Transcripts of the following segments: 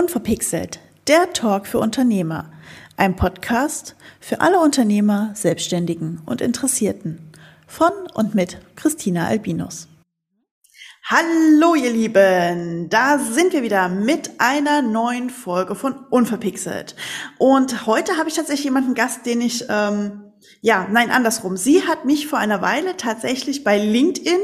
Unverpixelt, der Talk für Unternehmer. Ein Podcast für alle Unternehmer, Selbstständigen und Interessierten. Von und mit Christina Albinus. Hallo ihr Lieben, da sind wir wieder mit einer neuen Folge von Unverpixelt. Und heute habe ich tatsächlich jemanden Gast, den ich ähm, ja, nein, andersrum. Sie hat mich vor einer Weile tatsächlich bei LinkedIn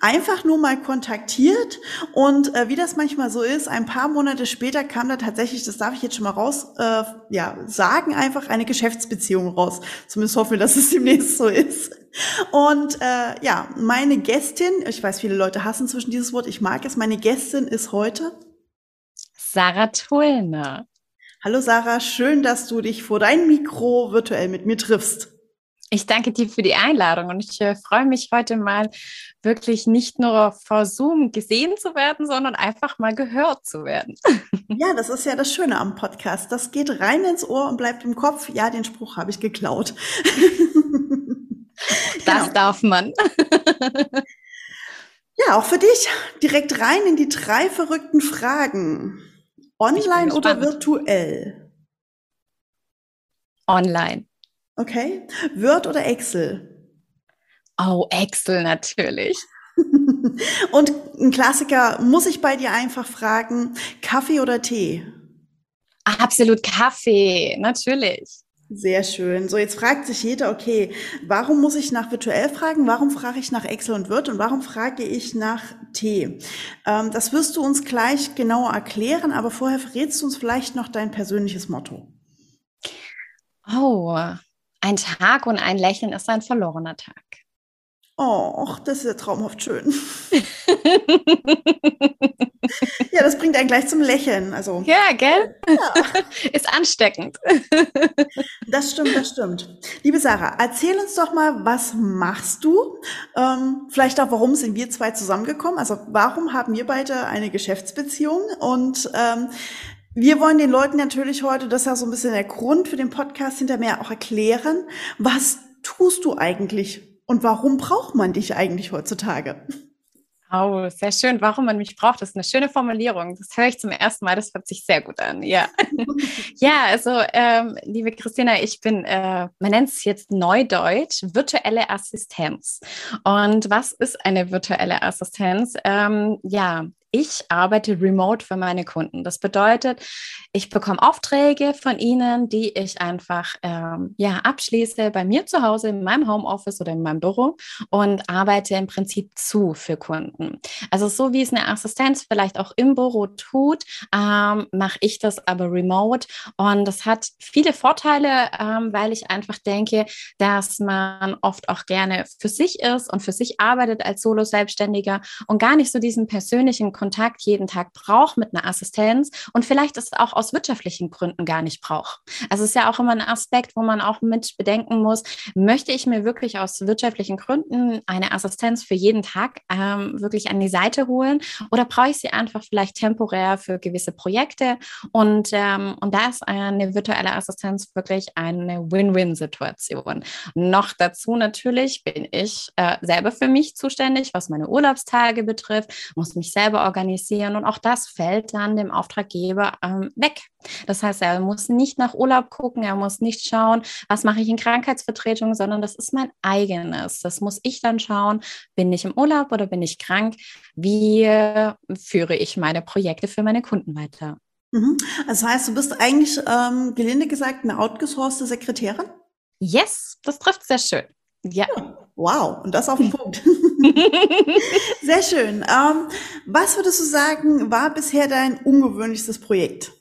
einfach nur mal kontaktiert und äh, wie das manchmal so ist, ein paar Monate später kam da tatsächlich, das darf ich jetzt schon mal raus, äh, ja, sagen einfach eine Geschäftsbeziehung raus. Zumindest hoffen wir, dass es demnächst so ist. Und äh, ja, meine Gästin, ich weiß, viele Leute hassen zwischen dieses Wort, ich mag es, meine Gästin ist heute Sarah Tullner. Hallo Sarah, schön, dass du dich vor dein Mikro virtuell mit mir triffst. Ich danke dir für die Einladung und ich äh, freue mich heute mal wirklich nicht nur vor Zoom gesehen zu werden, sondern einfach mal gehört zu werden. Ja, das ist ja das Schöne am Podcast. Das geht rein ins Ohr und bleibt im Kopf. Ja, den Spruch habe ich geklaut. Das genau. darf man. Ja, auch für dich direkt rein in die drei verrückten Fragen. Online oder virtuell? Online. Okay. Word oder Excel? Oh, Excel natürlich. Und ein Klassiker, muss ich bei dir einfach fragen, Kaffee oder Tee? Absolut Kaffee, natürlich. Sehr schön. So, jetzt fragt sich jeder, okay, warum muss ich nach virtuell fragen? Warum frage ich nach Excel und Word? Und warum frage ich nach T? Ähm, das wirst du uns gleich genauer erklären, aber vorher verrätst du uns vielleicht noch dein persönliches Motto. Oh, ein Tag und ein Lächeln ist ein verlorener Tag. Oh, das ist ja traumhaft schön. ja, das bringt einen gleich zum Lächeln. Also, ja, gell? Ja. Ist ansteckend. das stimmt, das stimmt. Liebe Sarah, erzähl uns doch mal, was machst du? Ähm, vielleicht auch, warum sind wir zwei zusammengekommen? Also, warum haben wir beide eine Geschäftsbeziehung? Und ähm, wir wollen den Leuten natürlich heute, das ist ja so ein bisschen der Grund für den Podcast hinter mir auch erklären, was tust du eigentlich und warum braucht man dich eigentlich heutzutage? Oh, sehr schön. Warum man mich braucht, das ist eine schöne Formulierung. Das höre ich zum ersten Mal. Das hört sich sehr gut an. Ja, ja also, ähm, liebe Christina, ich bin, äh, man nennt es jetzt Neudeutsch, virtuelle Assistenz. Und was ist eine virtuelle Assistenz? Ähm, ja, ich arbeite remote für meine Kunden. Das bedeutet, ich bekomme Aufträge von ihnen, die ich einfach ähm, ja, abschließe bei mir zu Hause, in meinem Homeoffice oder in meinem Büro und arbeite im Prinzip zu für Kunden. Also so wie es eine Assistenz vielleicht auch im Büro tut, ähm, mache ich das aber remote. Und das hat viele Vorteile, ähm, weil ich einfach denke, dass man oft auch gerne für sich ist und für sich arbeitet als Solo-Selbstständiger und gar nicht so diesen persönlichen Kontakt jeden Tag braucht mit einer Assistenz und vielleicht es auch aus wirtschaftlichen Gründen gar nicht braucht. Also es ist ja auch immer ein Aspekt, wo man auch mit bedenken muss, möchte ich mir wirklich aus wirtschaftlichen Gründen eine Assistenz für jeden Tag ähm, wirklich an die Seite holen oder brauche ich sie einfach vielleicht temporär für gewisse Projekte und, ähm, und da ist eine virtuelle Assistenz wirklich eine Win-Win-Situation. Noch dazu natürlich bin ich äh, selber für mich zuständig, was meine Urlaubstage betrifft, muss mich selber organisieren. Und auch das fällt dann dem Auftraggeber ähm, weg. Das heißt, er muss nicht nach Urlaub gucken, er muss nicht schauen, was mache ich in Krankheitsvertretung, sondern das ist mein eigenes. Das muss ich dann schauen, bin ich im Urlaub oder bin ich krank? Wie äh, führe ich meine Projekte für meine Kunden weiter? Mhm. Das heißt, du bist eigentlich, ähm, gelinde gesagt, eine outgesourcete Sekretärin? Yes, das trifft sehr schön. Ja. Wow, und das auf den Punkt. Sehr schön. Ähm, was würdest du sagen, war bisher dein ungewöhnlichstes Projekt?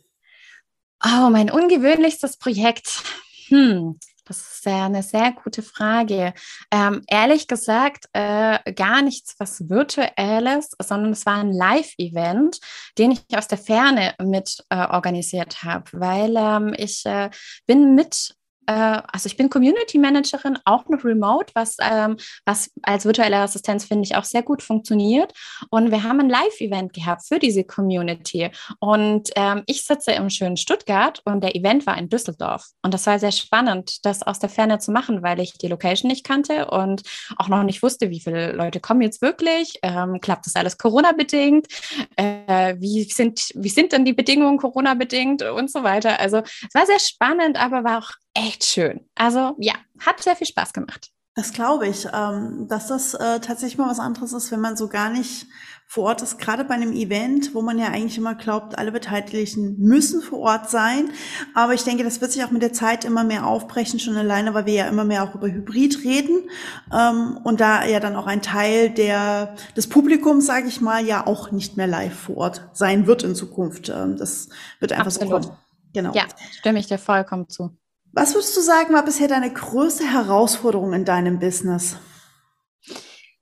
Oh, mein ungewöhnlichstes Projekt. Hm, das ist ja eine sehr gute Frage. Ähm, ehrlich gesagt, äh, gar nichts was Virtuelles, sondern es war ein Live-Event, den ich aus der Ferne mit äh, organisiert habe, weil ähm, ich äh, bin mit also ich bin Community Managerin, auch noch remote, was, ähm, was als virtuelle Assistenz finde ich auch sehr gut funktioniert. Und wir haben ein Live-Event gehabt für diese Community. Und ähm, ich sitze im schönen Stuttgart und der Event war in Düsseldorf. Und das war sehr spannend, das aus der Ferne zu machen, weil ich die Location nicht kannte und auch noch nicht wusste, wie viele Leute kommen jetzt wirklich. Ähm, klappt das alles Corona-bedingt? Äh, wie, sind, wie sind denn die Bedingungen Corona-bedingt und so weiter? Also es war sehr spannend, aber war auch echt schön. Also ja, hat sehr viel Spaß gemacht. Das glaube ich, ähm, dass das äh, tatsächlich mal was anderes ist, wenn man so gar nicht vor Ort ist, gerade bei einem Event, wo man ja eigentlich immer glaubt, alle Beteiligten müssen vor Ort sein. Aber ich denke, das wird sich auch mit der Zeit immer mehr aufbrechen, schon alleine, weil wir ja immer mehr auch über Hybrid reden. Ähm, und da ja dann auch ein Teil der, des Publikums, sage ich mal, ja auch nicht mehr live vor Ort sein wird in Zukunft. Ähm, das wird einfach Absolut. so kommen. Genau. Ja, stimme ich dir vollkommen zu. Was würdest du sagen, war bisher deine größte Herausforderung in deinem Business?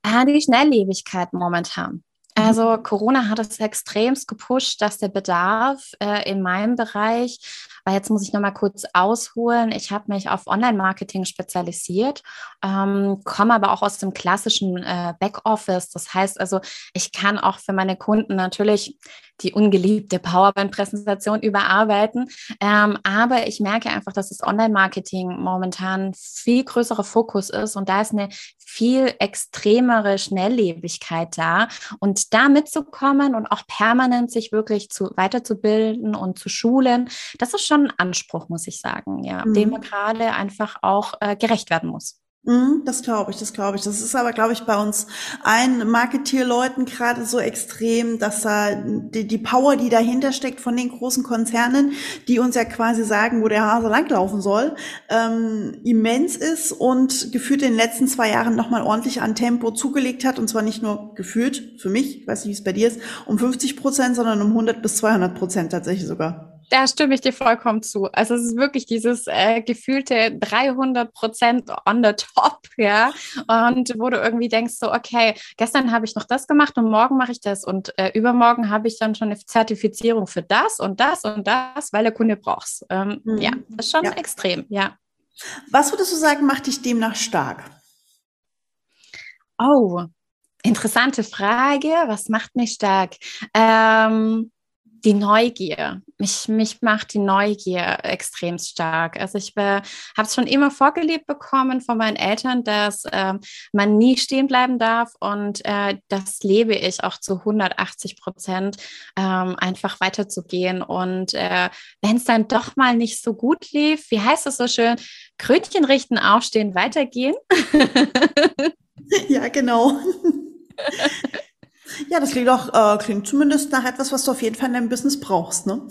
Ah, die Schnelllebigkeit momentan. Also Corona hat es extremst gepusht, dass der Bedarf äh, in meinem Bereich, weil jetzt muss ich noch mal kurz ausholen. Ich habe mich auf Online-Marketing spezialisiert, ähm, komme aber auch aus dem klassischen äh, Backoffice. Das heißt also, ich kann auch für meine Kunden natürlich die ungeliebte PowerPoint-Präsentation überarbeiten. Ähm, aber ich merke einfach, dass das Online-Marketing momentan viel größerer Fokus ist und da ist eine viel extremere Schnelllebigkeit da. Und da mitzukommen und auch permanent sich wirklich zu, weiterzubilden und zu schulen, das ist schon ein Anspruch, muss ich sagen, ja, mhm. dem man gerade einfach auch äh, gerecht werden muss. Mhm, das glaube ich, das glaube ich. Das ist aber, glaube ich, bei uns allen Marketierleuten gerade so extrem, dass da die, die, Power, die dahinter steckt von den großen Konzernen, die uns ja quasi sagen, wo der Hase langlaufen soll, ähm, immens ist und gefühlt in den letzten zwei Jahren nochmal ordentlich an Tempo zugelegt hat. Und zwar nicht nur gefühlt, für mich, ich weiß nicht, wie es bei dir ist, um 50 Prozent, sondern um 100 bis 200 Prozent tatsächlich sogar. Da stimme ich dir vollkommen zu. Also es ist wirklich dieses äh, gefühlte 300 Prozent on the top, ja. Und wo du irgendwie denkst so, okay, gestern habe ich noch das gemacht und morgen mache ich das und äh, übermorgen habe ich dann schon eine Zertifizierung für das und das und das, weil der Kunde braucht ähm, mhm. Ja, das ist schon ja. extrem, ja. Was würdest du sagen, macht dich demnach stark? Oh, interessante Frage. Was macht mich stark? Ähm, die Neugier. Mich, mich macht die Neugier extrem stark. Also ich habe es schon immer vorgelebt bekommen von meinen Eltern, dass äh, man nie stehen bleiben darf und äh, das lebe ich auch zu 180 Prozent, ähm, einfach weiterzugehen. Und äh, wenn es dann doch mal nicht so gut lief, wie heißt es so schön, Krönchen richten, aufstehen, weitergehen. ja, genau. Ja, das klingt auch, äh, klingt zumindest nach etwas, was du auf jeden Fall in deinem Business brauchst, ne?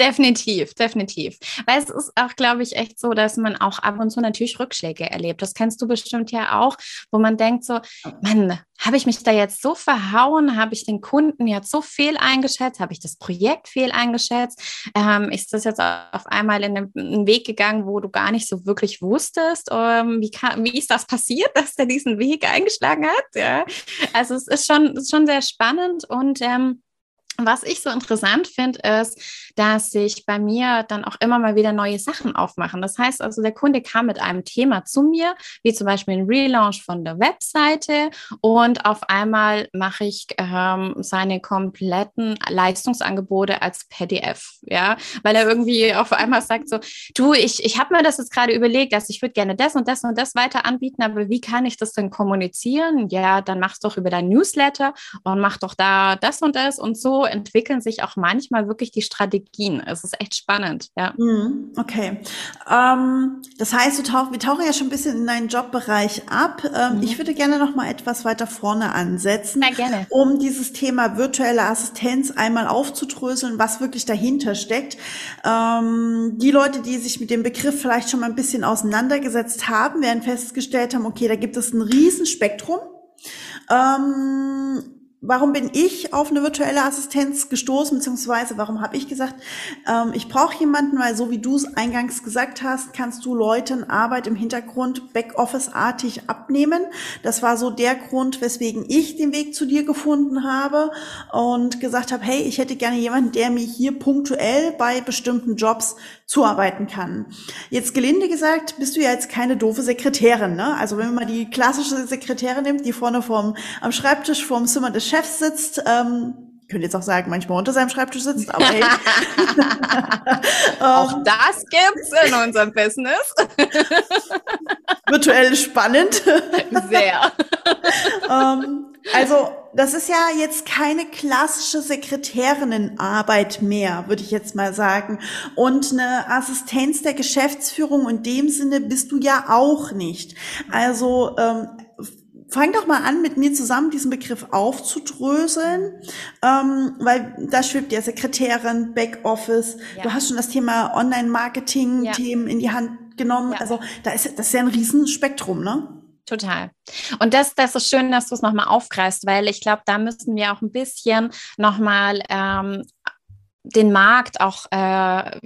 Definitiv, definitiv. Weil es ist auch, glaube ich, echt so, dass man auch ab und zu natürlich Rückschläge erlebt. Das kennst du bestimmt ja auch, wo man denkt so, Mann, habe ich mich da jetzt so verhauen? Habe ich den Kunden jetzt so fehl eingeschätzt? Habe ich das Projekt fehl eingeschätzt? Ähm, ist das jetzt auf einmal in einen Weg gegangen, wo du gar nicht so wirklich wusstest? Ähm, wie, kann, wie ist das passiert, dass der diesen Weg eingeschlagen hat? Ja. Also es ist schon, ist schon sehr spannend und ähm, was ich so interessant finde, ist, dass sich bei mir dann auch immer mal wieder neue Sachen aufmachen. Das heißt also, der Kunde kam mit einem Thema zu mir, wie zum Beispiel ein Relaunch von der Webseite und auf einmal mache ich ähm, seine kompletten Leistungsangebote als PDF, ja, weil er irgendwie auf einmal sagt so, du, ich, ich habe mir das jetzt gerade überlegt, dass ich würde gerne das und das und das weiter anbieten, aber wie kann ich das denn kommunizieren? Ja, dann mach's doch über dein Newsletter und mach doch da das und das und so entwickeln sich auch manchmal wirklich die Strategien. Es ist echt spannend, ja. Mhm, okay. Ähm, das heißt, du tauch, wir tauchen ja schon ein bisschen in deinen Jobbereich ab. Ähm, mhm. Ich würde gerne noch mal etwas weiter vorne ansetzen, ja, gerne. um dieses Thema virtuelle Assistenz einmal aufzudröseln, was wirklich dahinter steckt. Ähm, die Leute, die sich mit dem Begriff vielleicht schon mal ein bisschen auseinandergesetzt haben, werden festgestellt haben, okay, da gibt es ein Riesenspektrum. Ähm, warum bin ich auf eine virtuelle Assistenz gestoßen, beziehungsweise warum habe ich gesagt, ähm, ich brauche jemanden, weil so wie du es eingangs gesagt hast, kannst du Leuten Arbeit im Hintergrund Backoffice-artig abnehmen. Das war so der Grund, weswegen ich den Weg zu dir gefunden habe und gesagt habe, hey, ich hätte gerne jemanden, der mir hier punktuell bei bestimmten Jobs zuarbeiten kann. Jetzt gelinde gesagt, bist du ja jetzt keine doofe Sekretärin, ne? Also wenn man mal die klassische Sekretärin nimmt, die vorne vorm, am Schreibtisch vorm Zimmer des Chefs sitzt, ähm, ich könnte jetzt auch sagen, manchmal unter seinem Schreibtisch sitzt, aber hey. auch das gibt's in unserem Business. Virtuell spannend. Sehr. ähm, also, das ist ja jetzt keine klassische Sekretärinnenarbeit mehr, würde ich jetzt mal sagen. Und eine Assistenz der Geschäftsführung in dem Sinne bist du ja auch nicht. Also, ähm, fang doch mal an, mit mir zusammen diesen Begriff aufzudröseln, ähm, weil da schwebt ja Sekretärin, Backoffice. Ja. Du hast schon das Thema Online-Marketing-Themen ja. in die Hand genommen. Ja. Also da ist das ist ja ein Riesenspektrum, ne? Total. Und das, das ist schön, dass du es nochmal aufgreifst, weil ich glaube, da müssen wir auch ein bisschen nochmal ähm, den Markt auch äh,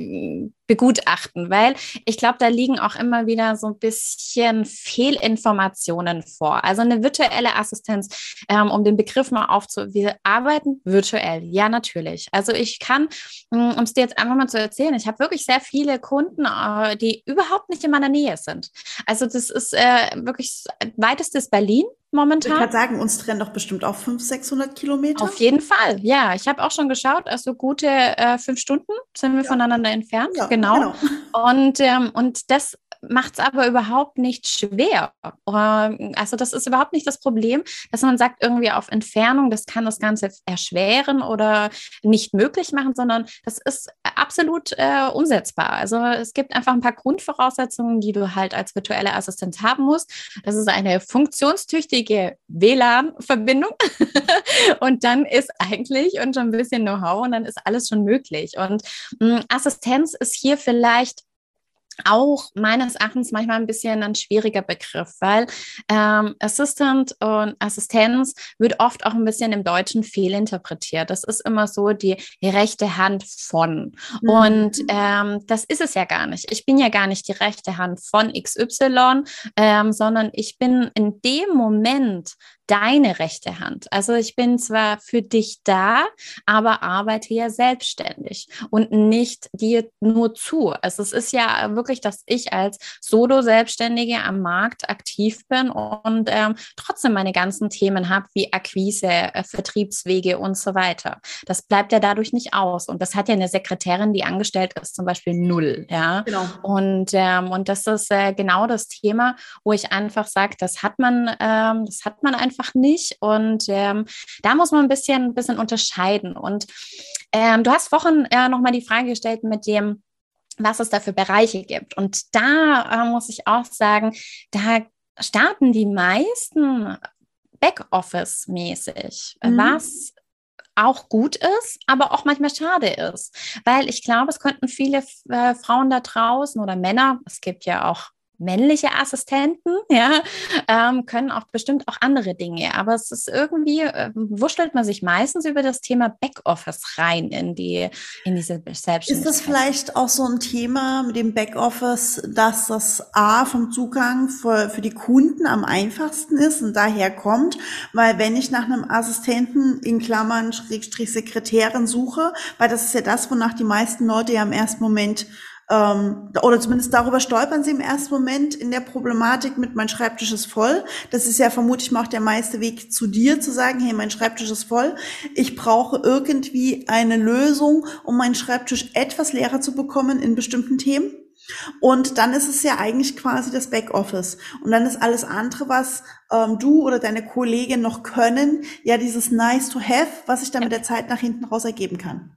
begutachten, weil ich glaube, da liegen auch immer wieder so ein bisschen Fehlinformationen vor. Also eine virtuelle Assistenz, ähm, um den Begriff mal aufzu... Wir arbeiten virtuell, ja natürlich. Also ich kann, hm, um es dir jetzt einfach mal zu erzählen, ich habe wirklich sehr viele Kunden, äh, die überhaupt nicht in meiner Nähe sind. Also das ist äh, wirklich weitestes Berlin momentan. Ich kann sagen, uns trennen doch bestimmt auch 500, 600 Kilometer. Auf jeden Fall, ja. Ich habe auch schon geschaut, also gute äh, fünf Stunden sind wir ja. voneinander entfernt. Ja, genau. genau. Und, ähm, und das macht es aber überhaupt nicht schwer. Ähm, also das ist überhaupt nicht das Problem, dass man sagt, irgendwie auf Entfernung, das kann das Ganze erschweren oder nicht möglich machen, sondern das ist absolut äh, umsetzbar. Also es gibt einfach ein paar Grundvoraussetzungen, die du halt als virtuelle Assistenz haben musst. Das ist eine funktionstüchtige WLAN-Verbindung und dann ist eigentlich und schon ein bisschen Know-how und dann ist alles schon möglich. Und mh, hm, Assistenz ist hier vielleicht auch meines Erachtens manchmal ein bisschen ein schwieriger Begriff, weil ähm, Assistant und Assistenz wird oft auch ein bisschen im Deutschen fehlinterpretiert. Das ist immer so die, rechte Hand von. Mhm. Und ähm, das ist es ja gar nicht. Ich bin ja gar nicht die rechte Hand von XY, ähm, sondern ich bin in dem Moment deine rechte Hand. Also ich bin zwar für dich da, aber arbeite ja selbstständig und nicht dir nur zu. Also es ist ja wirklich, dass ich als Solo-Selbstständige am Markt aktiv bin und ähm, trotzdem meine ganzen Themen habe, wie Akquise, äh, Vertriebswege und so weiter. Das bleibt ja dadurch nicht aus. Und das hat ja eine Sekretärin, die angestellt ist, zum Beispiel null. Ja? Genau. Und, ähm, und das ist äh, genau das Thema, wo ich einfach sage, das hat man, ähm, das hat man einfach einfach nicht. Und ähm, da muss man ein bisschen, ein bisschen unterscheiden. Und ähm, du hast vorhin äh, nochmal die Frage gestellt mit dem, was es da für Bereiche gibt. Und da äh, muss ich auch sagen, da starten die meisten Backoffice-mäßig, mhm. was auch gut ist, aber auch manchmal schade ist. Weil ich glaube, es könnten viele äh, Frauen da draußen oder Männer, es gibt ja auch männliche Assistenten, ja, ähm, können auch bestimmt auch andere Dinge. Aber es ist irgendwie, äh, wurschtelt man sich meistens über das Thema Backoffice rein in die, in diese Selbstständigkeit. Ist das vielleicht auch so ein Thema mit dem Backoffice, dass das A vom Zugang für, für die Kunden am einfachsten ist und daher kommt? Weil wenn ich nach einem Assistenten in Klammern Schrägstrich Sekretärin suche, weil das ist ja das, wonach die meisten Leute ja im ersten Moment ähm, oder zumindest darüber stolpern sie im ersten Moment in der Problematik mit mein Schreibtisch ist voll. Das ist ja vermutlich mal auch der meiste Weg zu dir, zu sagen, hey, mein Schreibtisch ist voll. Ich brauche irgendwie eine Lösung, um meinen Schreibtisch etwas leerer zu bekommen in bestimmten Themen. Und dann ist es ja eigentlich quasi das Backoffice. Und dann ist alles andere, was ähm, du oder deine Kollegin noch können, ja dieses Nice to Have, was sich dann mit der Zeit nach hinten raus ergeben kann.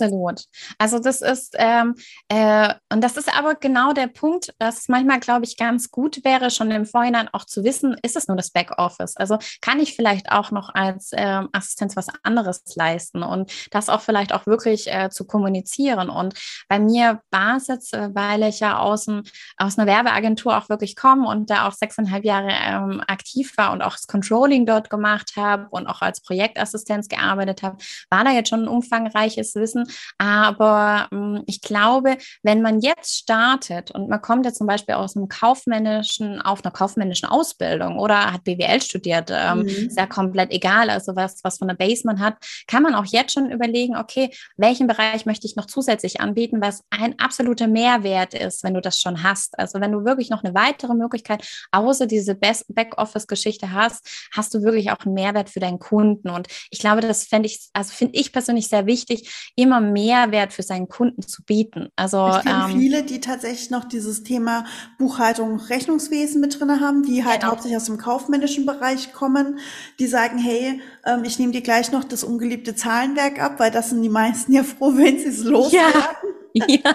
Absolut. Also das ist, ähm, äh, und das ist aber genau der Punkt, dass es manchmal, glaube ich, ganz gut wäre, schon im Vorhinein auch zu wissen, ist es nur das Backoffice? Also kann ich vielleicht auch noch als ähm, Assistenz was anderes leisten und das auch vielleicht auch wirklich äh, zu kommunizieren. Und bei mir war es jetzt, äh, weil ich ja aus, ein, aus einer Werbeagentur auch wirklich komme und da auch sechseinhalb Jahre ähm, aktiv war und auch das Controlling dort gemacht habe und auch als Projektassistenz gearbeitet habe, war da jetzt schon ein umfangreiches Wissen. Aber ähm, ich glaube, wenn man jetzt startet und man kommt jetzt zum Beispiel aus einem kaufmännischen, auf einer kaufmännischen Ausbildung oder hat BWL studiert, ähm, mhm. ist ja komplett egal, also was, was von der Base man hat, kann man auch jetzt schon überlegen, okay, welchen Bereich möchte ich noch zusätzlich anbieten, was ein absoluter Mehrwert ist, wenn du das schon hast. Also wenn du wirklich noch eine weitere Möglichkeit außer diese Backoffice-Geschichte hast, hast du wirklich auch einen Mehrwert für deinen Kunden. Und ich glaube, das fände ich, also finde ich persönlich sehr wichtig, immer Mehrwert für seinen Kunden zu bieten. Also ich kenne ähm, viele, die tatsächlich noch dieses Thema Buchhaltung, Rechnungswesen mit drin haben, die halt genau. hauptsächlich aus dem kaufmännischen Bereich kommen, die sagen, hey, ähm, ich nehme dir gleich noch das ungeliebte Zahlenwerk ab, weil das sind die meisten ja froh, wenn sie es loswerden. Ja. ja,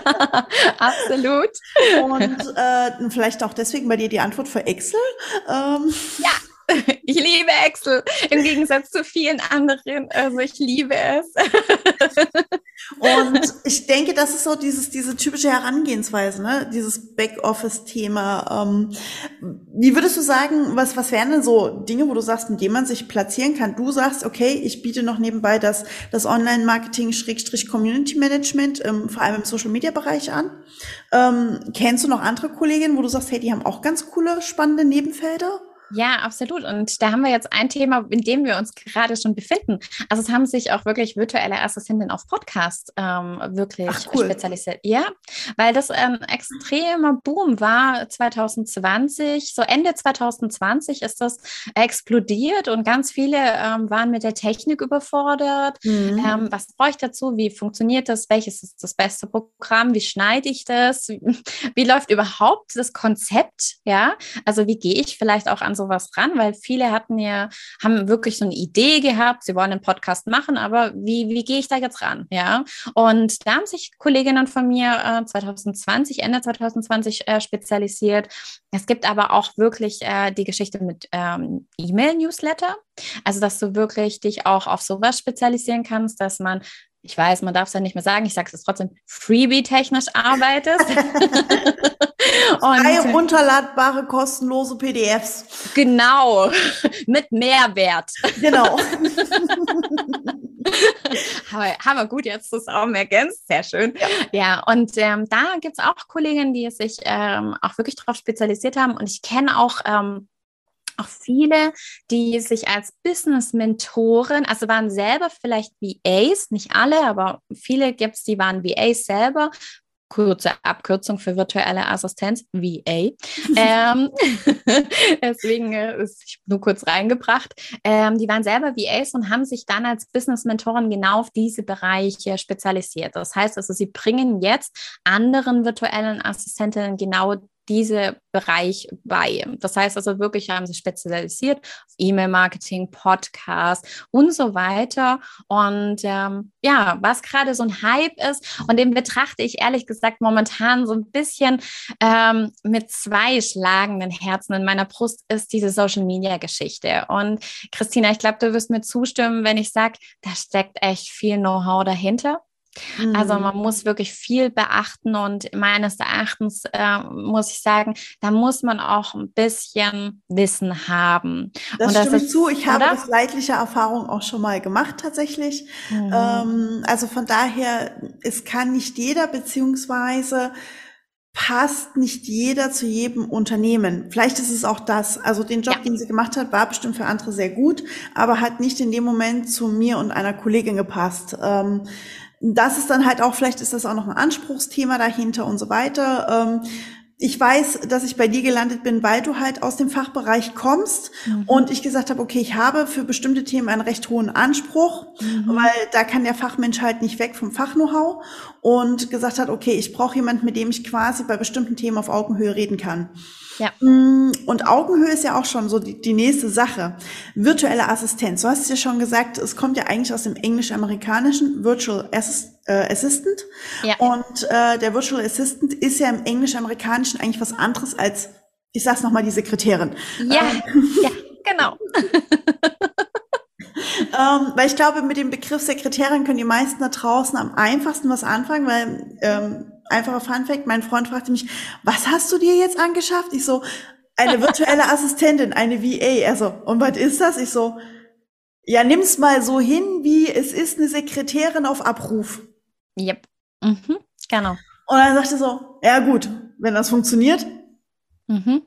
absolut. Und äh, vielleicht auch deswegen bei dir die Antwort für Excel. Ähm. Ja, ich liebe Excel im Gegensatz zu vielen anderen. Also ich liebe es. Und ich denke, das ist so dieses, diese typische Herangehensweise, ne? dieses Backoffice-Thema. Ähm, wie würdest du sagen, was, was wären denn so Dinge, wo du sagst, mit denen man sich platzieren kann? Du sagst, okay, ich biete noch nebenbei das, das Online-Marketing-Community-Management, ähm, vor allem im Social-Media-Bereich an. Ähm, kennst du noch andere Kolleginnen, wo du sagst, hey, die haben auch ganz coole, spannende Nebenfelder? Ja, absolut. Und da haben wir jetzt ein Thema, in dem wir uns gerade schon befinden. Also es haben sich auch wirklich virtuelle Assistentinnen auf Podcast ähm, wirklich Ach, cool. spezialisiert. Ja, weil das ein extremer Boom war 2020. So Ende 2020 ist das explodiert und ganz viele ähm, waren mit der Technik überfordert. Mhm. Ähm, was brauche ich dazu? Wie funktioniert das? Welches ist das beste Programm? Wie schneide ich das? Wie, wie läuft überhaupt das Konzept? Ja, also wie gehe ich vielleicht auch an sowas ran? Weil viele hatten ja, haben wirklich so eine Idee gehabt, sie wollen einen Podcast machen, aber wie, wie gehe ich da jetzt ran? Ja. Und da haben sich Kolleginnen von mir äh, 2020, Ende 2020 äh, spezialisiert. Es gibt aber auch wirklich äh, die Geschichte mit ähm, E-Mail-Newsletter. Also, dass du wirklich dich auch auf sowas spezialisieren kannst, dass man ich weiß, man darf es ja nicht mehr sagen, ich sage es trotzdem, Freebie-technisch arbeitest. Frei runterladbare, kostenlose PDFs. Genau, mit Mehrwert. Genau. haben wir gut jetzt zusammen ergänzt, sehr schön. Ja, ja und ähm, da gibt es auch Kolleginnen, die sich ähm, auch wirklich darauf spezialisiert haben. Und ich kenne auch ähm, auch viele, die sich als Business-Mentoren, also waren selber vielleicht VAs, nicht alle, aber viele gibt es, die waren VAs selber, kurze Abkürzung für virtuelle Assistenz, VA. ähm, deswegen äh, ist ich nur kurz reingebracht. Ähm, die waren selber VAs und haben sich dann als Business-Mentoren genau auf diese Bereiche spezialisiert. Das heißt also, sie bringen jetzt anderen virtuellen Assistentinnen genau diese Bereich bei. Das heißt also wirklich, haben sie spezialisiert auf E-Mail-Marketing, Podcast und so weiter. Und ähm, ja, was gerade so ein Hype ist und den betrachte ich ehrlich gesagt momentan so ein bisschen ähm, mit zwei schlagenden Herzen in meiner Brust, ist diese Social-Media-Geschichte. Und Christina, ich glaube, du wirst mir zustimmen, wenn ich sage, da steckt echt viel Know-how dahinter. Also mhm. man muss wirklich viel beachten und meines Erachtens äh, muss ich sagen, da muss man auch ein bisschen Wissen haben. Das und stimme das ich zu. Ich oder? habe das leidliche Erfahrung auch schon mal gemacht tatsächlich. Mhm. Ähm, also von daher, es kann nicht jeder beziehungsweise passt nicht jeder zu jedem Unternehmen. Vielleicht ist es auch das. Also den Job, ja. den sie gemacht hat, war bestimmt für andere sehr gut, aber hat nicht in dem Moment zu mir und einer Kollegin gepasst. Ähm, das ist dann halt auch, vielleicht ist das auch noch ein Anspruchsthema dahinter und so weiter. Ähm, ich weiß, dass ich bei dir gelandet bin, weil du halt aus dem Fachbereich kommst mhm. und ich gesagt habe, okay, ich habe für bestimmte Themen einen recht hohen Anspruch, mhm. weil da kann der Fachmensch halt nicht weg vom Fach-Know-how und gesagt hat, okay, ich brauche jemanden, mit dem ich quasi bei bestimmten Themen auf Augenhöhe reden kann. Ja. Mm, und Augenhöhe ist ja auch schon so die, die nächste Sache. Virtuelle Assistenz. Du hast ja schon gesagt, es kommt ja eigentlich aus dem englisch-amerikanischen Virtual Assist äh, Assistant. Ja. Und äh, der Virtual Assistant ist ja im Englisch-Amerikanischen eigentlich was anderes als, ich sag's nochmal, die Sekretärin. Ja, ähm, ja, genau. ähm, weil ich glaube, mit dem Begriff Sekretärin können die meisten da draußen am einfachsten was anfangen, weil ähm, einfacher Fun Fact, mein Freund fragte mich, was hast du dir jetzt angeschafft? Ich so, eine virtuelle Assistentin, eine VA. Also, und was ist das? Ich so, ja, nimm's mal so hin, wie es ist eine Sekretärin auf Abruf. Yep. Mhm, genau. Und dann sagte so, ja gut, wenn das funktioniert. Mhm.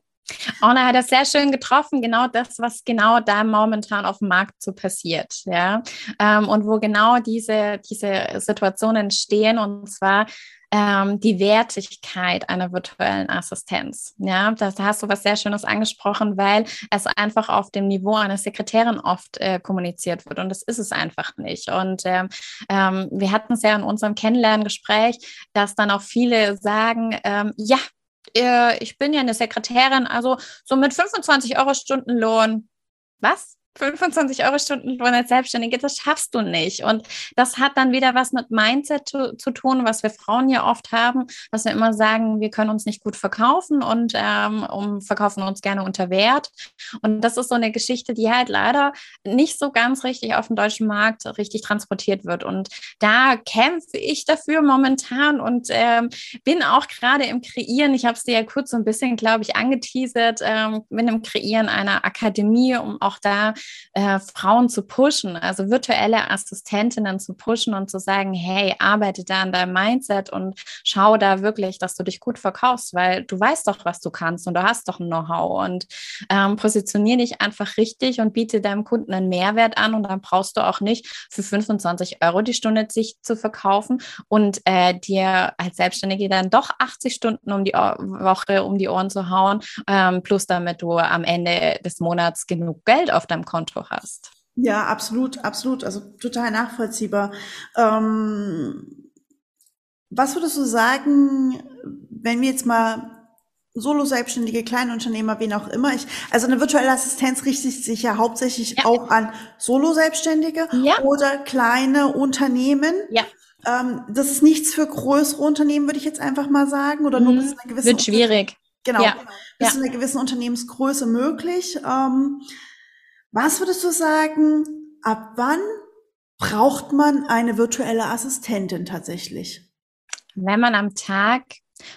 Und er hat das sehr schön getroffen, genau das, was genau da momentan auf dem Markt so passiert, ja. Ähm, und wo genau diese, diese Situationen stehen, und zwar ähm, die Wertigkeit einer virtuellen Assistenz. Ja, da hast du was sehr Schönes angesprochen, weil es einfach auf dem Niveau einer Sekretärin oft äh, kommuniziert wird und das ist es einfach nicht. Und ähm, ähm, wir hatten es ja in unserem Kennenlerngespräch, dass dann auch viele sagen, ähm, ja, äh, ich bin ja eine Sekretärin, also so mit 25 Euro Stundenlohn. Was? 25 Euro Stundenlohn als Selbstständige, das schaffst du nicht. Und das hat dann wieder was mit Mindset zu, zu, tun, was wir Frauen ja oft haben, dass wir immer sagen, wir können uns nicht gut verkaufen und ähm, um, verkaufen uns gerne unter Wert. Und das ist so eine Geschichte, die halt leider nicht so ganz richtig auf dem deutschen Markt richtig transportiert wird. Und da kämpfe ich dafür momentan und ähm, bin auch gerade im Kreieren, ich habe es dir ja kurz so ein bisschen, glaube ich, angeteasert, ähm, bin im Kreieren einer Akademie, um auch da äh, Frauen zu pushen, also virtuelle Assistentinnen zu pushen und zu sagen, hey, arbeite da an deinem Mindset und schau da wirklich, dass du dich gut verkaufst, weil du weißt doch, was du kannst und du hast doch ein Know-how und ähm, positionier dich einfach richtig und biete deinem Kunden einen Mehrwert an und dann brauchst du auch nicht für 25 Euro die Stunde sich zu verkaufen und äh, dir als Selbstständige dann doch 80 Stunden um die Woche um die Ohren zu hauen, ähm, plus damit du am Ende des Monats genug Geld auf deinem Konto hast. Ja, absolut, absolut. Also total nachvollziehbar. Ähm, was würdest du sagen, wenn wir jetzt mal Solo-Selbstständige, Kleinunternehmer, wen auch immer. Ich, also eine virtuelle Assistenz richtet sich ja hauptsächlich ja. auch an Solo-Selbstständige ja. oder kleine Unternehmen. Ja. Ähm, das ist nichts für größere Unternehmen, würde ich jetzt einfach mal sagen, oder nur mhm. bis eine gewisse. Wird schwierig. Genau. Ja. Bis zu einer gewissen Unternehmensgröße möglich. Ähm, was würdest du sagen, ab wann braucht man eine virtuelle Assistentin tatsächlich? Wenn man am Tag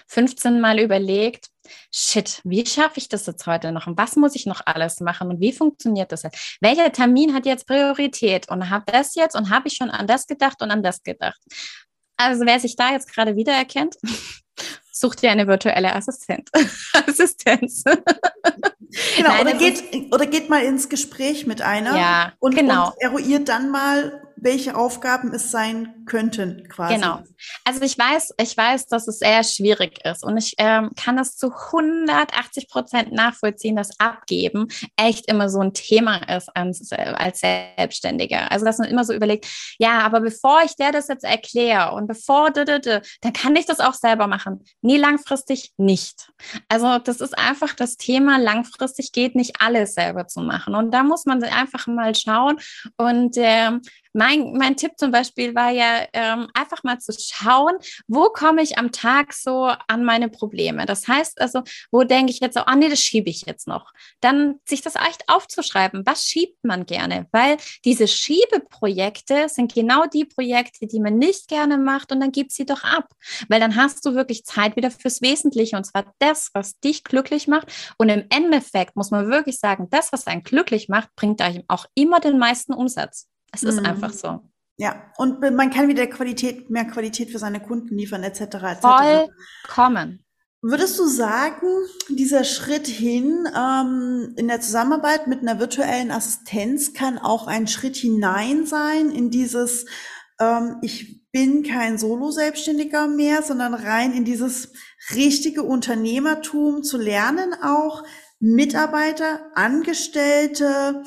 15 Mal überlegt, shit, wie schaffe ich das jetzt heute noch und was muss ich noch alles machen und wie funktioniert das jetzt? Welcher Termin hat jetzt Priorität und habe das jetzt und habe ich schon an das gedacht und an das gedacht? Also wer sich da jetzt gerade wiedererkennt, such dir eine virtuelle Assistent. Assistenz. Genau, Nein, oder, geht, oder geht mal ins Gespräch mit einer ja, und, genau. und eruiert dann mal, welche Aufgaben es sein könnten, quasi. Genau. Also ich weiß, ich weiß, dass es sehr schwierig ist und ich ähm, kann das zu 180 Prozent nachvollziehen, dass Abgeben echt immer so ein Thema ist als, als Selbstständiger. Also dass man immer so überlegt, ja, aber bevor ich der das jetzt erkläre und bevor, dann kann ich das auch selber machen. Nie langfristig nicht. Also das ist einfach das Thema, langfristig geht nicht alles selber zu machen und da muss man einfach mal schauen und ähm, mein, mein Tipp zum Beispiel war ja ähm, einfach mal zu schauen, wo komme ich am Tag so an meine Probleme. Das heißt also, wo denke ich jetzt so, ah oh, nee, das schiebe ich jetzt noch. Dann sich das echt aufzuschreiben, was schiebt man gerne, weil diese Schiebeprojekte sind genau die Projekte, die man nicht gerne macht und dann gib sie doch ab, weil dann hast du wirklich Zeit wieder fürs Wesentliche und zwar das, was dich glücklich macht und im Endeffekt muss man wirklich sagen, das, was einen glücklich macht, bringt euch auch immer den meisten Umsatz. Es ist mhm. einfach so. Ja, und man kann wieder Qualität, mehr Qualität für seine Kunden liefern, etc. etc. Vollkommen. Würdest du sagen, dieser Schritt hin ähm, in der Zusammenarbeit mit einer virtuellen Assistenz kann auch ein Schritt hinein sein in dieses, ähm, ich bin kein Solo-Selbstständiger mehr, sondern rein in dieses richtige Unternehmertum zu lernen, auch Mitarbeiter, Angestellte,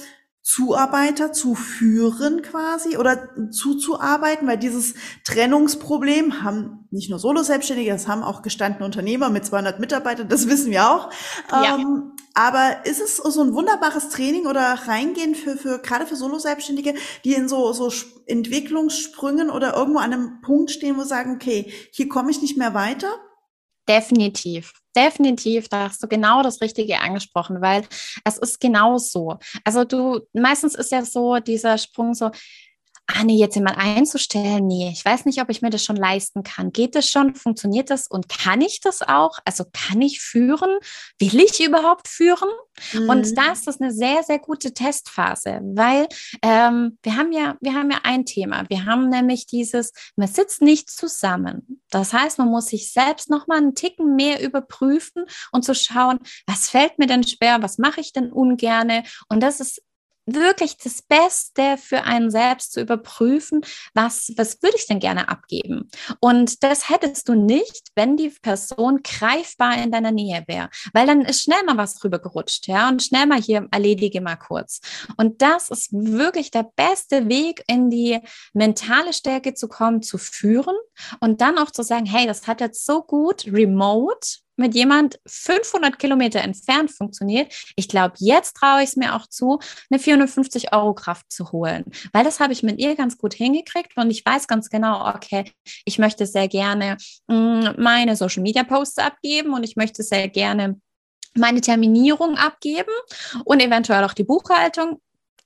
Zuarbeiter zu führen quasi oder zuzuarbeiten, weil dieses Trennungsproblem haben nicht nur Solo-Selbstständige, das haben auch gestandene Unternehmer mit 200 Mitarbeitern, das wissen wir auch. Ja. Ähm, aber ist es so ein wunderbares Training oder reingehen für, für gerade für Solo-Selbstständige, die in so, so Entwicklungssprüngen oder irgendwo an einem Punkt stehen, wo sagen, okay, hier komme ich nicht mehr weiter? Definitiv. Definitiv, da hast du genau das Richtige angesprochen, weil es ist genau so. Also du, meistens ist ja so dieser Sprung so, ah nee, jetzt jemand einzustellen, nee, ich weiß nicht, ob ich mir das schon leisten kann. Geht das schon? Funktioniert das? Und kann ich das auch? Also kann ich führen? Will ich überhaupt führen? Mhm. Und da ist das eine sehr, sehr gute Testphase, weil ähm, wir haben ja, wir haben ja ein Thema. Wir haben nämlich dieses, man sitzt nicht zusammen. Das heißt, man muss sich selbst noch mal einen Ticken mehr überprüfen und zu schauen, was fällt mir denn schwer, was mache ich denn ungerne? Und das ist wirklich das Beste für einen selbst zu überprüfen, was, was würde ich denn gerne abgeben? Und das hättest du nicht, wenn die Person greifbar in deiner Nähe wäre, weil dann ist schnell mal was drüber gerutscht, ja, und schnell mal hier erledige mal kurz. Und das ist wirklich der beste Weg, in die mentale Stärke zu kommen, zu führen und dann auch zu sagen, hey, das hat jetzt so gut remote mit jemand 500 Kilometer entfernt funktioniert, ich glaube, jetzt traue ich es mir auch zu, eine 450 Euro Kraft zu holen, weil das habe ich mit ihr ganz gut hingekriegt und ich weiß ganz genau, okay, ich möchte sehr gerne mm, meine Social Media Posts abgeben und ich möchte sehr gerne meine Terminierung abgeben und eventuell auch die Buchhaltung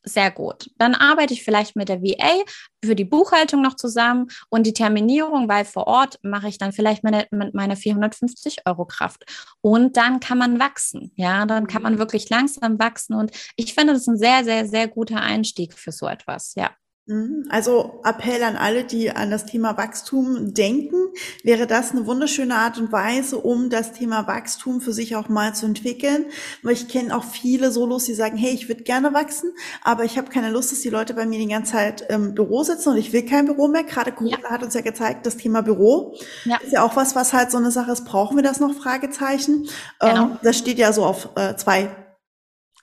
sehr gut. Dann arbeite ich vielleicht mit der VA für die Buchhaltung noch zusammen und die Terminierung, weil vor Ort mache ich dann vielleicht meine, mit meiner 450 Euro Kraft. Und dann kann man wachsen. Ja, dann kann man mhm. wirklich langsam wachsen. Und ich finde, das ist ein sehr, sehr, sehr guter Einstieg für so etwas. Ja. Mhm. Also Appell an alle, die an das Thema Wachstum denken, wäre das eine wunderschöne Art und Weise, um das Thema Wachstum für sich auch mal zu entwickeln. Weil ich kenne auch viele Solos, die sagen, hey, ich würde gerne wachsen, aber ich habe keine Lust, dass die Leute bei mir die ganze Zeit im Büro sitzen und ich will kein Büro mehr. Gerade Corona ja. hat uns ja gezeigt, das Thema Büro ja. ist ja auch was, was halt so eine Sache ist. Brauchen wir das noch? Fragezeichen. Genau. Ähm, das steht ja so auf äh, zwei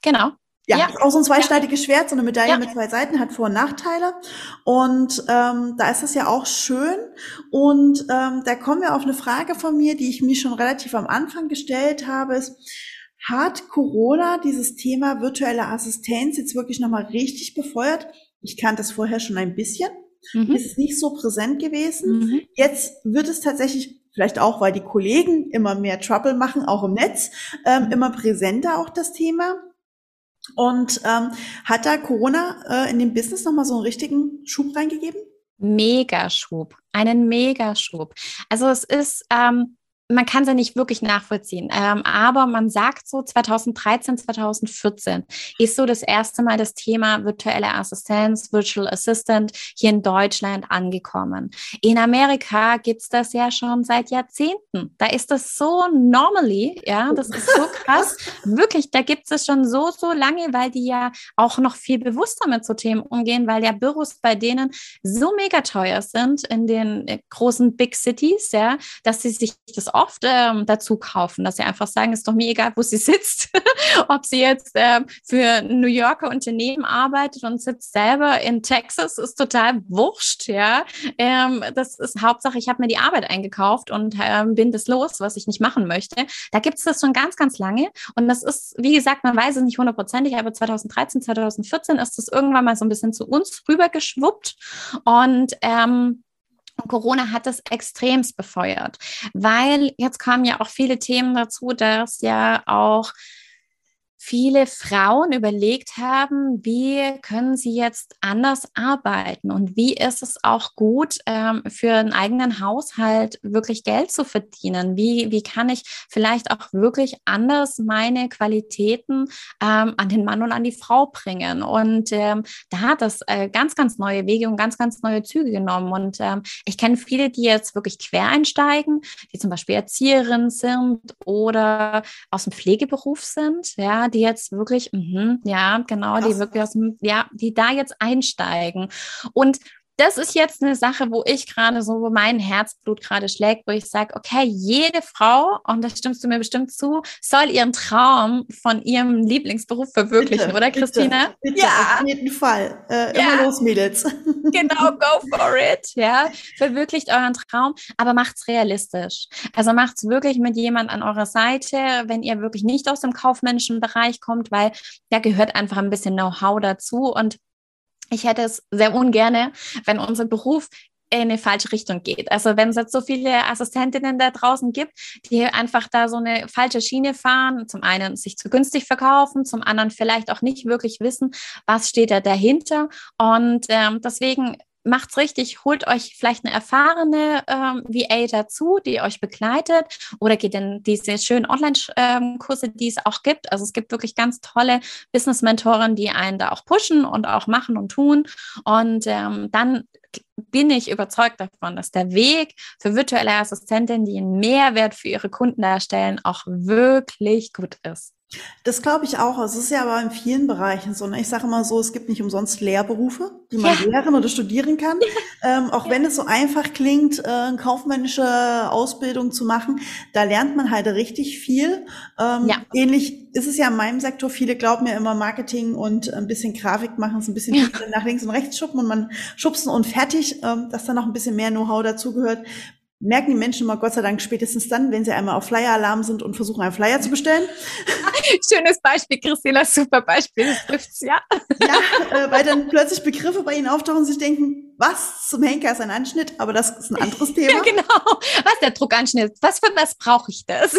Genau ja, ja. auch so ein zweischneidiges ja. Schwert, so eine Medaille ja. mit zwei Seiten, hat Vor- und Nachteile. Und ähm, da ist es ja auch schön. Und ähm, da kommen wir auf eine Frage von mir, die ich mir schon relativ am Anfang gestellt habe, ist, hat Corona dieses Thema virtuelle Assistenz jetzt wirklich nochmal richtig befeuert? Ich kannte es vorher schon ein bisschen. Mhm. Ist nicht so präsent gewesen. Mhm. Jetzt wird es tatsächlich vielleicht auch, weil die Kollegen immer mehr Trouble machen, auch im Netz, ähm, immer präsenter auch das Thema. Und ähm, hat da Corona äh, in dem Business nochmal so einen richtigen Schub reingegeben? Megaschub, einen Megaschub. Also es ist, ähm, man kann es ja nicht wirklich nachvollziehen, ähm, aber man sagt so 2013, 2014 ist so das erste Mal das Thema virtuelle Assistenz, Virtual Assistant hier in Deutschland angekommen. In Amerika gibt's das ja schon seit Jahrzehnten. Da ist das so normally, ja, das ist so krass. Wirklich, da gibt's es schon so, so lange, weil die ja auch noch viel bewusster mit so Themen umgehen, weil ja Büros bei denen so mega teuer sind in den äh, großen Big Cities, ja, dass sie sich das oft ähm, dazu kaufen, dass sie einfach sagen, ist doch mir egal, wo sie sitzt, ob sie jetzt ähm, für ein New Yorker Unternehmen arbeitet und sitzt selber in Texas, ist total wurscht, ja. Ähm, das ist Hauptsache, ich habe mir die Arbeit eingekauft und ähm, bin das los, was ich nicht machen möchte. Da gibt es das schon ganz, ganz lange und das ist, wie gesagt, man weiß es nicht hundertprozentig, aber 2013, 2014 ist das irgendwann mal so ein bisschen zu uns rübergeschwuppt und ähm, Corona hat das extremst befeuert, weil jetzt kamen ja auch viele Themen dazu, dass ja auch viele Frauen überlegt haben, wie können sie jetzt anders arbeiten und wie ist es auch gut ähm, für einen eigenen Haushalt wirklich Geld zu verdienen? Wie, wie kann ich vielleicht auch wirklich anders meine Qualitäten ähm, an den Mann und an die Frau bringen? Und ähm, da hat das äh, ganz, ganz neue Wege und ganz, ganz neue Züge genommen. Und ähm, ich kenne viele, die jetzt wirklich quer einsteigen, die zum Beispiel Erzieherin sind oder aus dem Pflegeberuf sind, ja, die jetzt wirklich, mh, ja, genau, Krass. die wirklich aus dem, ja, die da jetzt einsteigen. Und das ist jetzt eine Sache, wo ich gerade so, wo mein Herzblut gerade schlägt, wo ich sage, okay, jede Frau, und da stimmst du mir bestimmt zu, soll ihren Traum von ihrem Lieblingsberuf verwirklichen, bitte, oder Christina? Bitte, bitte, ja, auf jeden Fall. Äh, ja. Immer los, Mädels. Genau, go for it. Ja, verwirklicht euren Traum, aber macht's realistisch. Also macht's wirklich mit jemand an eurer Seite, wenn ihr wirklich nicht aus dem kaufmännischen Bereich kommt, weil da gehört einfach ein bisschen Know-how dazu und ich hätte es sehr ungerne, wenn unser Beruf in eine falsche Richtung geht. Also wenn es jetzt so viele Assistentinnen da draußen gibt, die einfach da so eine falsche Schiene fahren, zum einen sich zu günstig verkaufen, zum anderen vielleicht auch nicht wirklich wissen, was steht da dahinter. Und ähm, deswegen macht's richtig, holt euch vielleicht eine erfahrene ähm, VA dazu, die euch begleitet oder geht in diese schönen Online-Kurse, ähm, die es auch gibt. Also es gibt wirklich ganz tolle Business-Mentoren, die einen da auch pushen und auch machen und tun. Und ähm, dann bin ich überzeugt davon, dass der Weg für virtuelle Assistentinnen, die einen Mehrwert für ihre Kunden darstellen, auch wirklich gut ist. Das glaube ich auch. Es ist ja aber in vielen Bereichen so. Ne? Ich sage immer so, es gibt nicht umsonst Lehrberufe, die man ja. lehren oder studieren kann. Ja. Ähm, auch ja. wenn es so einfach klingt, äh, kaufmännische Ausbildung zu machen, da lernt man halt richtig viel. Ähm. Ähnlich ist es ja in meinem Sektor. Viele glauben ja immer Marketing und ein bisschen Grafik machen, es ein bisschen nach links und rechts schuppen und man schubsen und fertig, ähm, dass da noch ein bisschen mehr Know-how dazugehört merken die Menschen mal Gott sei Dank spätestens dann, wenn sie einmal auf Flyer-Alarm sind und versuchen, einen Flyer zu bestellen. Schönes Beispiel, Christina, super Beispiel, das trifft's, ja. Ja, äh, weil dann plötzlich Begriffe bei ihnen auftauchen und sich denken, was zum Henker ist ein Anschnitt, aber das ist ein anderes Thema. Ja, genau. Was der Druckanschnitt? Was für was brauche ich das?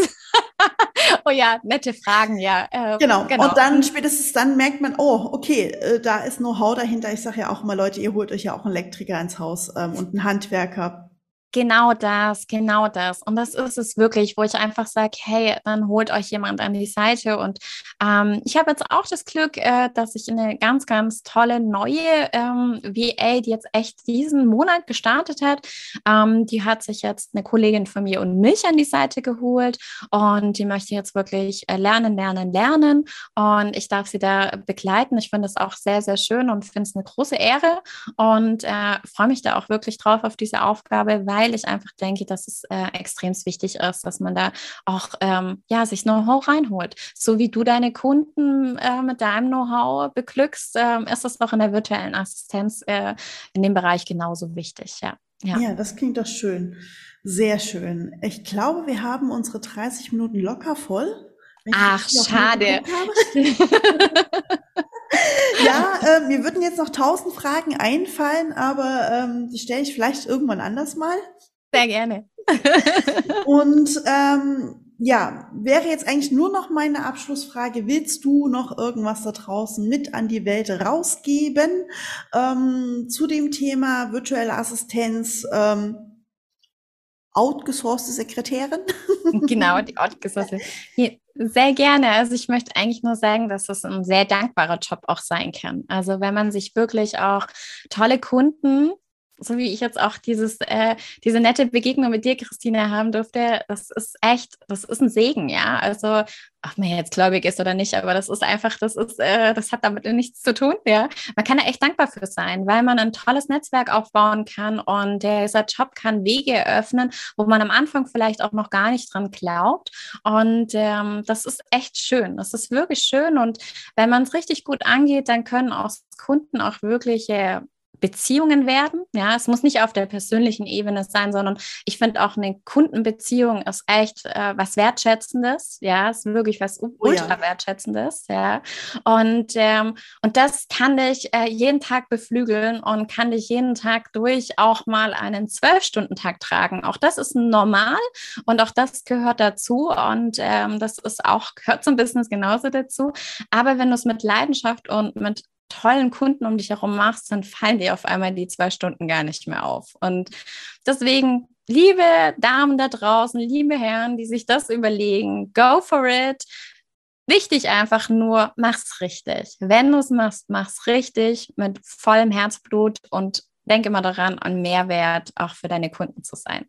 oh ja, nette Fragen, ja. Äh, genau. genau. Und dann spätestens dann merkt man, oh, okay, äh, da ist Know-how dahinter. Ich sage ja auch immer, Leute, ihr holt euch ja auch einen Elektriker ins Haus ähm, und einen Handwerker Genau das, genau das. Und das ist es wirklich, wo ich einfach sage, hey, dann holt euch jemand an die Seite. Und ähm, ich habe jetzt auch das Glück, äh, dass ich eine ganz, ganz tolle neue ähm, VA, die jetzt echt diesen Monat gestartet hat, ähm, die hat sich jetzt eine Kollegin von mir und mich an die Seite geholt. Und die möchte jetzt wirklich äh, lernen, lernen, lernen. Und ich darf sie da begleiten. Ich finde es auch sehr, sehr schön und finde es eine große Ehre. Und äh, freue mich da auch wirklich drauf auf diese Aufgabe, weil weil ich einfach denke, dass es äh, extrem wichtig ist, dass man da auch ähm, ja, sich Know-how reinholt. So wie du deine Kunden äh, mit deinem Know-how beglückst, äh, ist das doch in der virtuellen Assistenz äh, in dem Bereich genauso wichtig. Ja. Ja. ja, das klingt doch schön. Sehr schön. Ich glaube, wir haben unsere 30 Minuten locker voll. Ach, schade. äh, mir würden jetzt noch tausend Fragen einfallen, aber ähm, die stelle ich vielleicht irgendwann anders mal. Sehr gerne. Und ähm, ja, wäre jetzt eigentlich nur noch meine Abschlussfrage. Willst du noch irgendwas da draußen mit an die Welt rausgeben ähm, zu dem Thema virtuelle Assistenz? Ähm, outgesourcete Sekretärin? genau, die outgesourcete. Sehr gerne. Also ich möchte eigentlich nur sagen, dass es ein sehr dankbarer Job auch sein kann. Also wenn man sich wirklich auch tolle Kunden so wie ich jetzt auch dieses, äh, diese nette Begegnung mit dir, Christina, haben durfte, das ist echt, das ist ein Segen, ja. Also, ob man jetzt gläubig ist oder nicht, aber das ist einfach, das ist, äh, das hat damit nichts zu tun, ja. Man kann da echt dankbar für sein, weil man ein tolles Netzwerk aufbauen kann und dieser Job kann Wege eröffnen, wo man am Anfang vielleicht auch noch gar nicht dran glaubt. Und ähm, das ist echt schön. Das ist wirklich schön. Und wenn man es richtig gut angeht, dann können auch Kunden auch wirkliche Beziehungen werden. Ja, es muss nicht auf der persönlichen Ebene sein, sondern ich finde auch eine Kundenbeziehung ist echt äh, was Wertschätzendes. Ja, ist wirklich was ultra wertschätzendes. Ja, und ähm, und das kann dich äh, jeden Tag beflügeln und kann dich jeden Tag durch auch mal einen Zwölf-Stunden-Tag tragen. Auch das ist normal und auch das gehört dazu und ähm, das ist auch gehört zum Business genauso dazu. Aber wenn du es mit Leidenschaft und mit tollen Kunden um dich herum machst, dann fallen dir auf einmal die zwei Stunden gar nicht mehr auf. Und deswegen, liebe Damen da draußen, liebe Herren, die sich das überlegen, go for it. Wichtig einfach nur, mach's richtig. Wenn du es machst, mach's richtig mit vollem Herzblut und denk immer daran, ein Mehrwert auch für deine Kunden zu sein.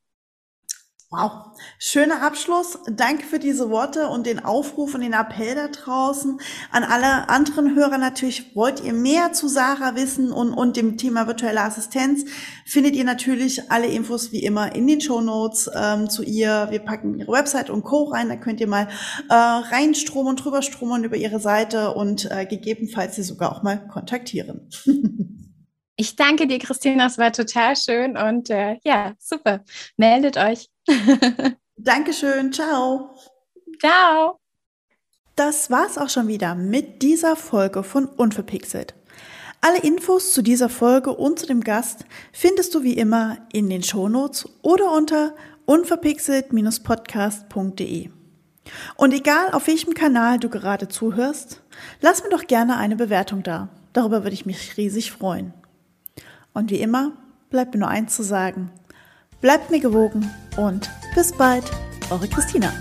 Wow, schöner Abschluss. Danke für diese Worte und den Aufruf und den Appell da draußen. An alle anderen Hörer natürlich, wollt ihr mehr zu Sarah wissen und, und dem Thema virtuelle Assistenz, findet ihr natürlich alle Infos wie immer in den Show Notes ähm, zu ihr. Wir packen ihre Website und Co. rein, da könnt ihr mal äh, reinstromen und drüber stromen über ihre Seite und äh, gegebenenfalls sie sogar auch mal kontaktieren. Ich danke dir, Christina. Es war total schön und äh, ja, super. Meldet euch. Dankeschön. Ciao. Ciao. Das war's auch schon wieder mit dieser Folge von Unverpixelt. Alle Infos zu dieser Folge und zu dem Gast findest du wie immer in den Shownotes oder unter unverpixelt-podcast.de. Und egal auf welchem Kanal du gerade zuhörst, lass mir doch gerne eine Bewertung da. Darüber würde ich mich riesig freuen. Und wie immer bleibt mir nur eins zu sagen. Bleibt mir gewogen und bis bald, eure Christina.